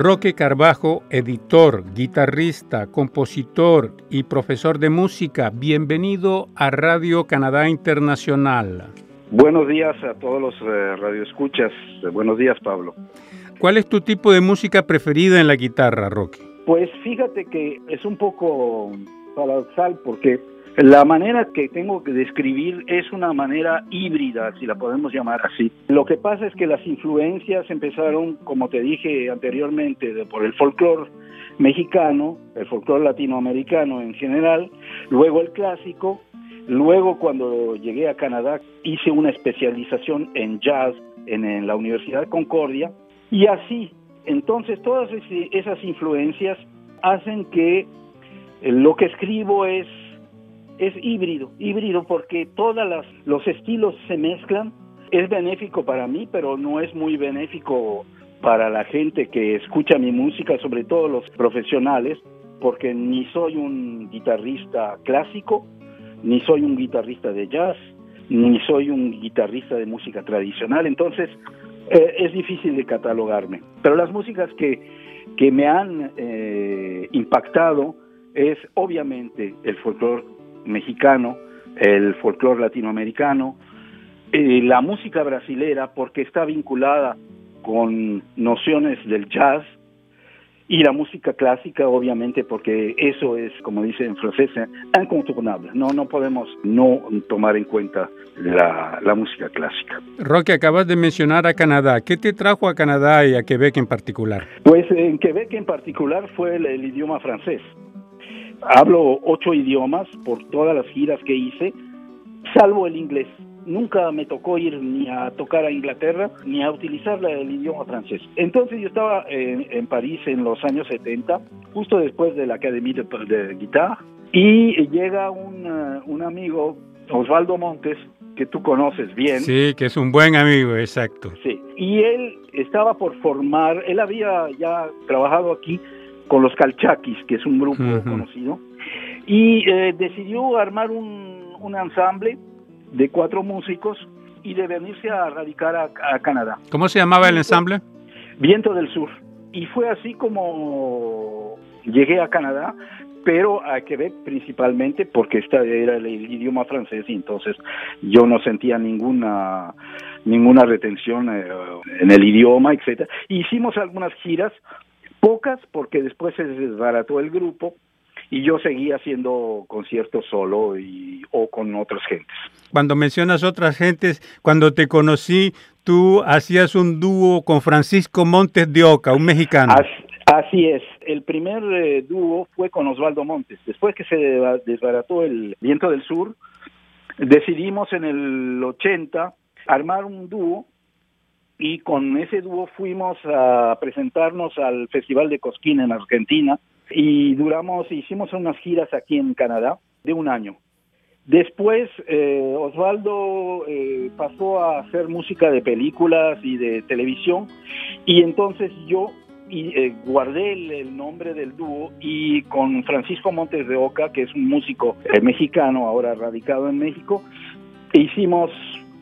Roque Carbajo, editor, guitarrista, compositor y profesor de música, bienvenido a Radio Canadá Internacional. Buenos días a todos los eh, radioescuchas. Buenos días, Pablo. ¿Cuál es tu tipo de música preferida en la guitarra, Roque? Pues fíjate que es un poco paradoxal porque la manera que tengo de describir es una manera híbrida, si la podemos llamar así. Lo que pasa es que las influencias empezaron, como te dije anteriormente, por el folclore mexicano, el folclore latinoamericano en general, luego el clásico, luego cuando llegué a Canadá hice una especialización en jazz en, la Universidad de Concordia y así, entonces todas esas influencias hacen que lo que escribo es es híbrido, híbrido porque todos los estilos se mezclan. Es benéfico para mí, pero no es muy benéfico para la gente que escucha mi música, sobre todo los profesionales, porque ni soy un guitarrista clásico, ni soy un guitarrista de jazz, ni soy un guitarrista de música tradicional, entonces eh, es difícil de catalogarme. Pero las músicas que, que me han eh, impactado es obviamente el folclore mexicano, el folclore latinoamericano, eh, la música brasilera porque está vinculada con nociones del jazz y la música clásica obviamente porque eso es como dice en francés incontournable. No no podemos no tomar en cuenta la, la música clásica. Roque acabas de mencionar a Canadá. ¿qué te trajo a Canadá y a Quebec en particular? Pues en Quebec en particular fue el idioma francés Hablo ocho idiomas por todas las giras que hice, salvo el inglés. Nunca me tocó ir ni a tocar a Inglaterra ni a utilizar el idioma francés. Entonces yo estaba en, París en los años 70, justo después de la Academia de, de Guitarra, y llega un, uh, un amigo, Osvaldo Montes, que tú conoces bien. Sí, que es un buen amigo, exacto. Sí, y él estaba por formar, él había ya trabajado aquí con los Calchaquis, que es un grupo conocido, y eh, decidió armar un, un, ensamble de cuatro músicos y de venirse a radicar a, Canadá. ¿Cómo se llamaba el ensamble? Viento del Sur. Y fue así como llegué a Canadá, pero a Quebec principalmente porque esta era el, idioma francés y entonces yo no sentía ninguna ninguna retención eh, en el idioma, etcétera. Hicimos algunas giras Pocas porque después se desbarató el grupo y yo seguía haciendo conciertos solo y, o con otras gentes. Cuando mencionas otras gentes, cuando te conocí, tú hacías un dúo con Francisco Montes de Oca, un mexicano. Así, es, el primer eh, dúo fue con Osvaldo Montes. Después que se desbarató el Viento del Sur, decidimos en el 80 armar un dúo y con ese dúo fuimos a presentarnos al Festival de Cosquín en Argentina y duramos, hicimos unas giras aquí en Canadá de un año. Después eh, Osvaldo eh, pasó a hacer música de películas y de televisión y entonces yo eh, guardé el, nombre del dúo y con Francisco Montes de Oca, que es un músico mexicano ahora radicado en México, hicimos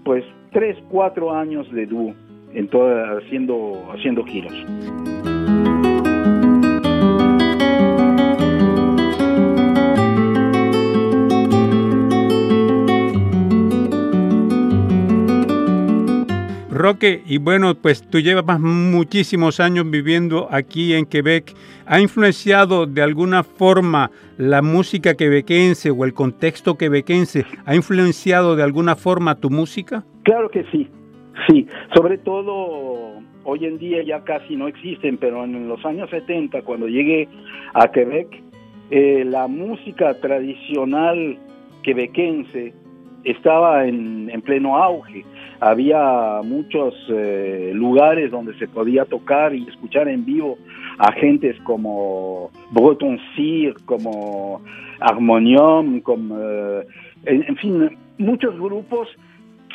pues tres, cuatro años de dúo en toda, haciendo, haciendo giros. Roque, y bueno, pues tú llevas muchísimos años viviendo aquí en Quebec. ¿Ha influenciado de alguna forma la música quebequense o el contexto quebequense? ¿Ha influenciado de alguna forma tu música? Claro que sí. Sí, sobre todo hoy en día ya casi no existen, pero en los años 70, cuando llegué a Quebec, eh, la música tradicional quebequense estaba en, pleno auge. Había muchos eh, lugares donde se podía tocar y escuchar en vivo a gentes como Breton Cyr, como Harmonium, como, eh, en fin, muchos grupos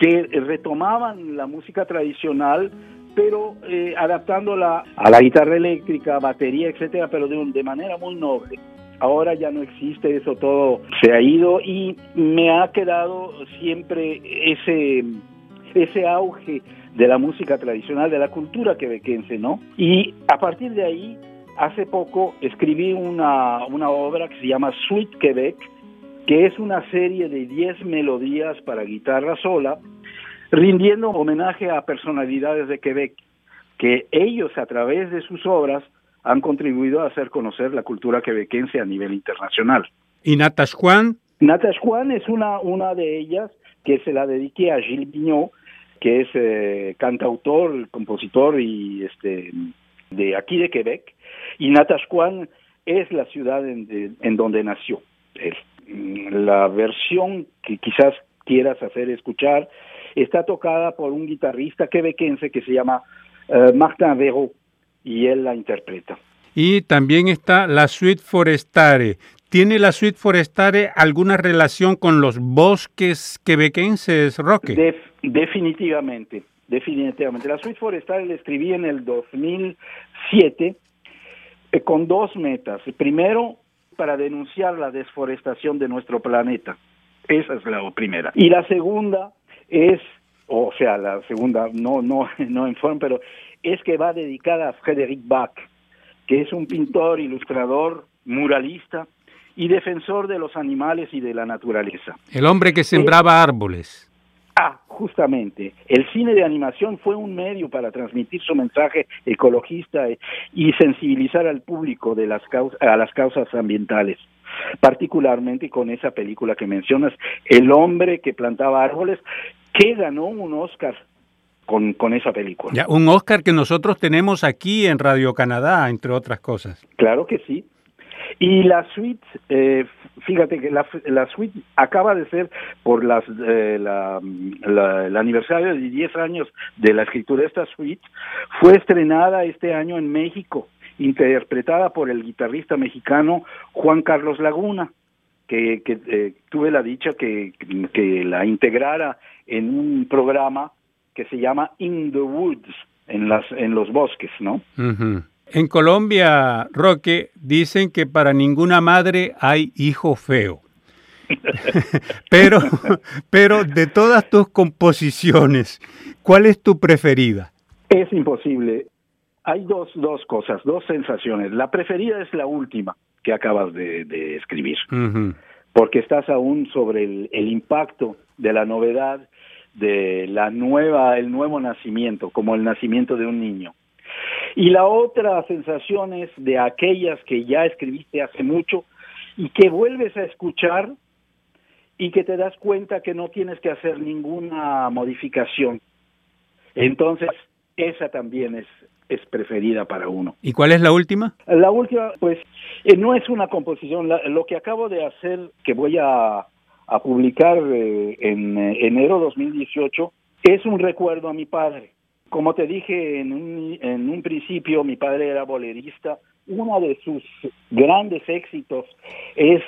que retomaban la música tradicional, pero eh, adaptándola a la guitarra eléctrica, batería, etcétera, pero de, de manera muy noble. Ahora ya no existe eso, todo se ha ido y me ha quedado siempre ese ese auge de la música tradicional, de la cultura quebequense, ¿no? Y a partir de ahí, hace poco escribí una, una obra que se llama Sweet Quebec, que es una serie de 10 melodías para guitarra sola, rindiendo homenaje a personalidades de Quebec, que ellos a través de sus obras han contribuido a hacer conocer la cultura quebequense a nivel internacional. ¿Y Natash Juan? Natash Juan es una, una de ellas que se la dediqué a Gilles Pignot, que es eh, cantautor, compositor y este de aquí de Quebec, y Natash Juan es la ciudad en, en donde nació él. La versión que quizás quieras hacer escuchar está tocada por un guitarrista quebequense que se llama uh, Martin Vero y él la interpreta. Y también está la Suite Forestare. ¿Tiene la Suite Forestare alguna relación con los bosques quebequenses, Roque? Def definitivamente, definitivamente. La Suite Forestare la escribí en el 2007 eh, con dos metas. Primero, para denunciar la desforestación de nuestro planeta. Esa es la primera. Y la segunda es, o sea, la segunda, no, no, no en forma, pero es que va dedicada a Frederick Bach, que es un pintor, ilustrador, muralista y defensor de los animales y de la naturaleza. El hombre que sembraba árboles. Ah, justamente. El cine de animación fue un medio para transmitir su mensaje ecologista y sensibilizar al público de las a las causas ambientales. Particularmente con esa película que mencionas, El hombre que plantaba árboles, que ganó un Oscar con, con esa película. Ya, un Oscar que nosotros tenemos aquí en Radio Canadá, entre otras cosas. Claro que sí. Y la suite, eh, fíjate que la, la, suite acaba de ser por las, eh, la, la, el aniversario de 10 años de la escritura de esta suite, fue estrenada este año en México, interpretada por el guitarrista mexicano Juan Carlos Laguna, que, que eh, tuve la dicha que, que la integrara en un programa que se llama In the Woods, en, las, en los bosques, ¿no? Uh En Colombia, Roque, dicen que para ninguna madre hay hijo feo. pero, pero de todas tus composiciones, ¿cuál es tu preferida? Es imposible. Hay dos, dos cosas, dos sensaciones. La preferida es la última que acabas de, de escribir, uh -huh. porque estás aún sobre el, el impacto de la novedad de la nueva, el nuevo nacimiento, como el nacimiento de un niño. Y la otra sensación es de aquellas que ya escribiste hace mucho y que vuelves a escuchar y que te das cuenta que no tienes que hacer ninguna modificación. Entonces, esa también es, es preferida para uno. ¿Y cuál es la última? La última, pues, eh, no es una composición. La, lo que acabo de hacer, que voy a, a publicar eh, en eh, enero 2018, es un recuerdo a mi padre. Como te dije en un, en un principio, mi padre era bolerista. Uno de sus grandes éxitos es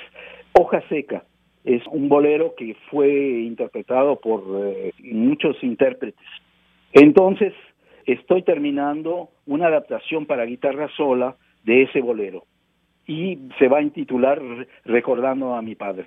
Hoja Seca. Es un bolero que fue interpretado por eh, muchos intérpretes. Entonces, estoy terminando una adaptación para guitarra sola de ese bolero y se va a intitular Recordando a mi padre.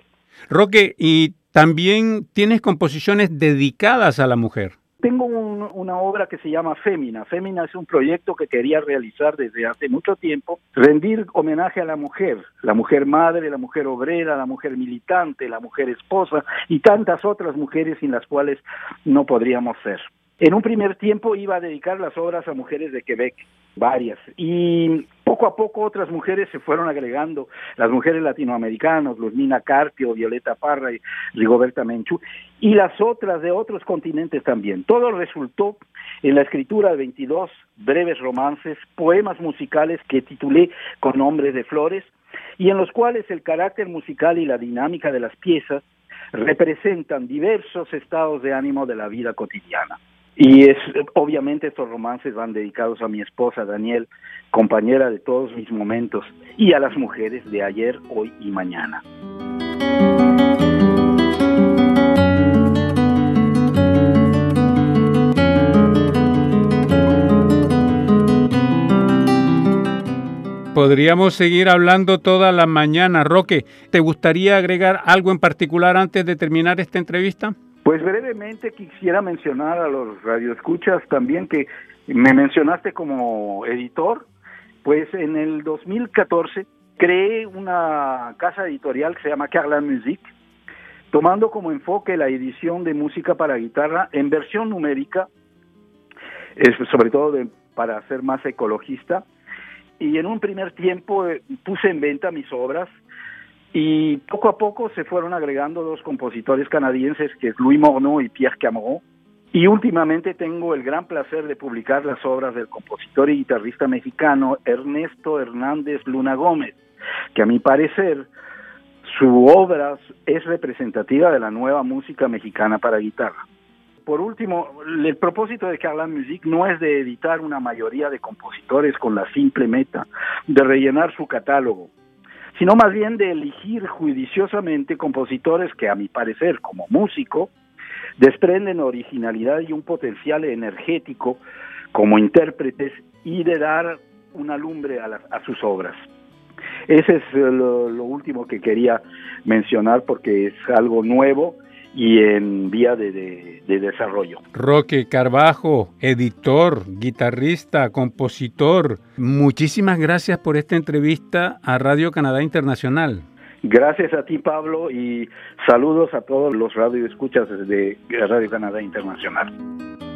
Roque, ¿y también tienes composiciones dedicadas a la mujer? Tengo un, una obra que se llama Fémina. Fémina es un proyecto que quería realizar desde hace mucho tiempo, rendir homenaje a la mujer, la mujer madre, la mujer obrera, la mujer militante, la mujer esposa y tantas otras mujeres sin las cuales no podríamos ser. En un primer tiempo iba a dedicar las obras a mujeres de Quebec, varias, y poco a poco otras mujeres se fueron agregando, las mujeres latinoamericanas, Luzmina Carpio, Violeta Parra y Rigoberta Menchú, y las otras de otros continentes también. Todo resultó en la escritura de 22 breves romances, poemas musicales que titulé con nombres de flores, y en los cuales el carácter musical y la dinámica de las piezas representan diversos estados de ánimo de la vida cotidiana. Y es, obviamente estos romances van dedicados a mi esposa Daniel, compañera de todos mis momentos, y a las mujeres de ayer, hoy y mañana. Podríamos seguir hablando toda la mañana. Roque, ¿te gustaría agregar algo en particular antes de terminar esta entrevista? Pues brevemente quisiera mencionar a los radioescuchas también que me mencionaste como editor, pues en el 2014 creé una casa editorial que se llama Carla Music, tomando como enfoque la edición de música para guitarra en versión numérica, sobre todo para ser más ecologista, y en un primer tiempo eh, puse en venta mis obras y poco a poco se fueron agregando dos compositores canadienses, que es Louis Morneau y Pierre Cameron. Y últimamente tengo el gran placer de publicar las obras del compositor y guitarrista mexicano Ernesto Hernández Luna Gómez, que a mi parecer su obra es representativa de la nueva música mexicana para guitarra. Por último, el propósito de Carla Music no es de editar una mayoría de compositores con la simple meta de rellenar su catálogo, sino más bien de elegir judiciosamente compositores que a mi parecer como músico desprenden originalidad y un potencial energético como intérpretes y de dar una lumbre a, a sus obras. Ese es lo, lo, último que quería mencionar porque es algo nuevo y en vía de, desarrollo. Roque Carbajo, editor, guitarrista, compositor, muchísimas gracias por esta entrevista a Radio Canadá Internacional. Gracias a ti, Pablo, y saludos a todos los radioescuchas de Radio Canadá Internacional.